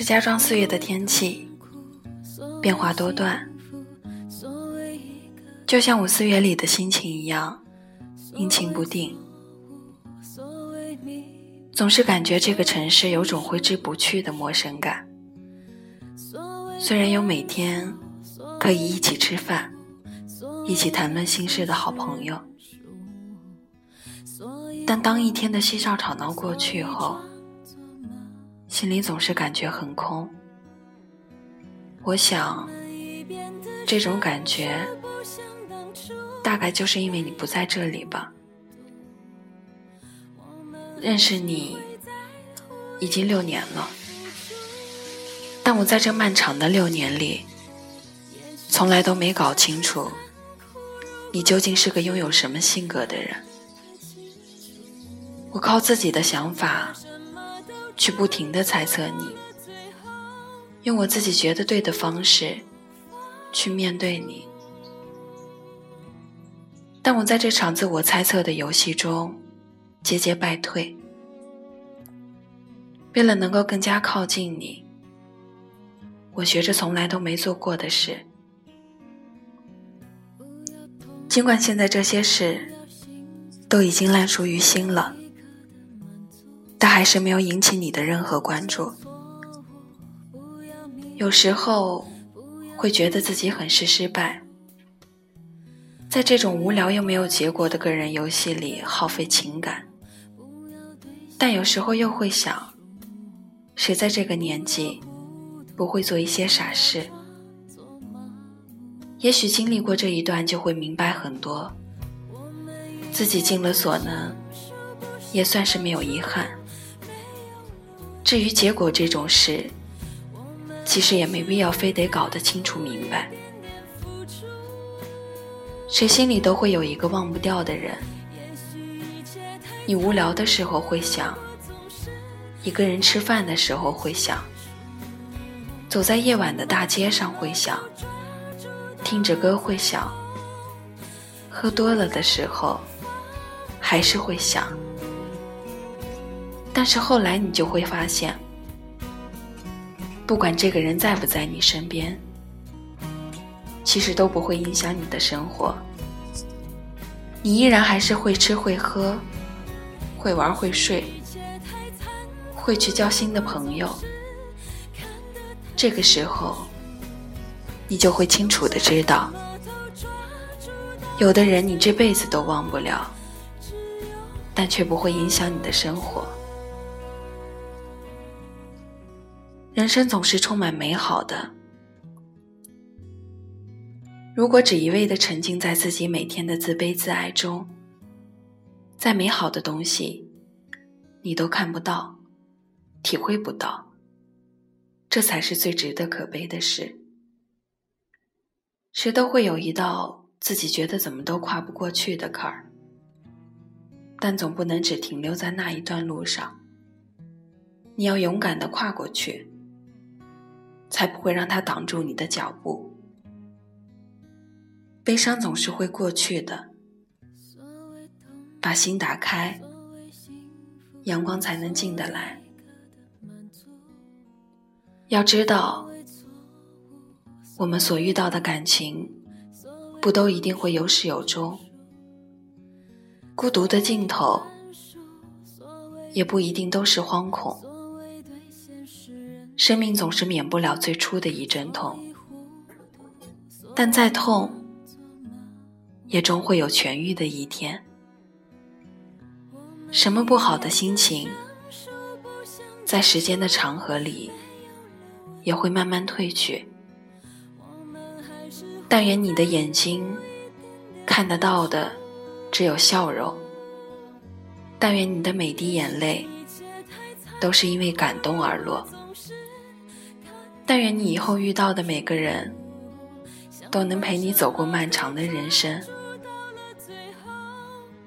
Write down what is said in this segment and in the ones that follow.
石家庄四月的天气变化多端，就像我四月里的心情一样，阴晴不定。总是感觉这个城市有种挥之不去的陌生感。虽然有每天可以一起吃饭、一起谈论心事的好朋友，但当一天的嬉笑吵闹过去后，心里总是感觉很空。我想，这种感觉大概就是因为你不在这里吧。认识你已经六年了，但我在这漫长的六年里，从来都没搞清楚你究竟是个拥有什么性格的人。我靠自己的想法去不停的猜测你，用我自己觉得对的方式去面对你，但我在这场自我猜测的游戏中。节节败退。为了能够更加靠近你，我学着从来都没做过的事。尽管现在这些事都已经烂熟于心了，还是没有引起你的任何关注。有时候会觉得自己很是失败。在这种无聊又没有结果的个人游戏里耗费情感。但有时候又会想，谁在这个年纪不会做一些傻事？也许经历过这一段，就会明白很多。自己尽了所能，也算是没有遗憾。至于结果这种事，其实也没必要非得搞得清楚明白。谁心里都会有一个忘不掉的人。你无聊的时候会想，一个人吃饭的时候会想，走在夜晚的大街上会想，听着歌会想，喝多了的时候还是会想。但是后来你就会发现，不管这个人在不在你身边，其实都不会影响你的生活，你依然还是会吃会喝。会玩会睡，会去交新的朋友。这个时候，你就会清楚的知道，有的人你这辈子都忘不了，但却不会影响你的生活。人生总是充满美好的，如果只一味的沉浸在自己每天的自卑自爱中。再美好的东西，你都看不到，体会不到，这才是最值得可悲的事。谁都会有一道自己觉得怎么都跨不过去的坎儿，但总不能只停留在那一段路上。你要勇敢的跨过去，才不会让它挡住你的脚步。悲伤总是会过去的。把心打开，阳光才能进得来。要知道，我们所遇到的感情，不都一定会有始有终。孤独的尽头，也不一定都是惶恐。生命总是免不了最初的一阵痛，但再痛，也终会有痊愈的一天。什么不好的心情，在时间的长河里，也会慢慢褪去。但愿你的眼睛看得到的只有笑容。但愿你的每滴眼泪都是因为感动而落。但愿你以后遇到的每个人都能陪你走过漫长的人生。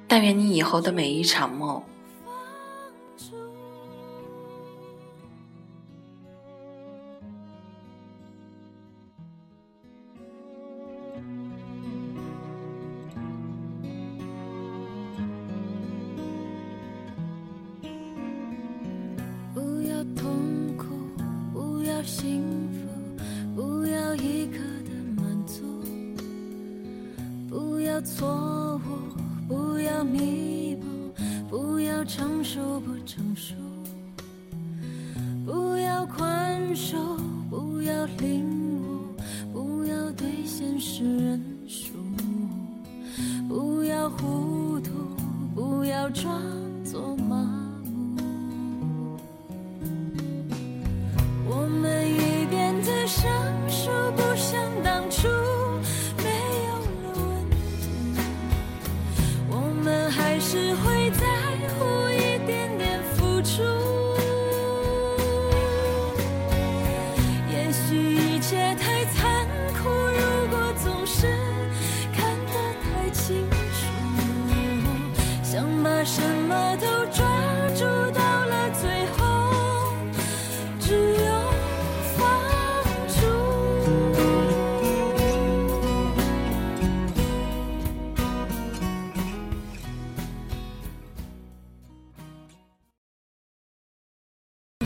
但愿你以后的每一场梦。错误，不要弥补，不要成熟不成熟，不要宽恕，不要领悟，不要对现实认输，不要糊涂，不要装生。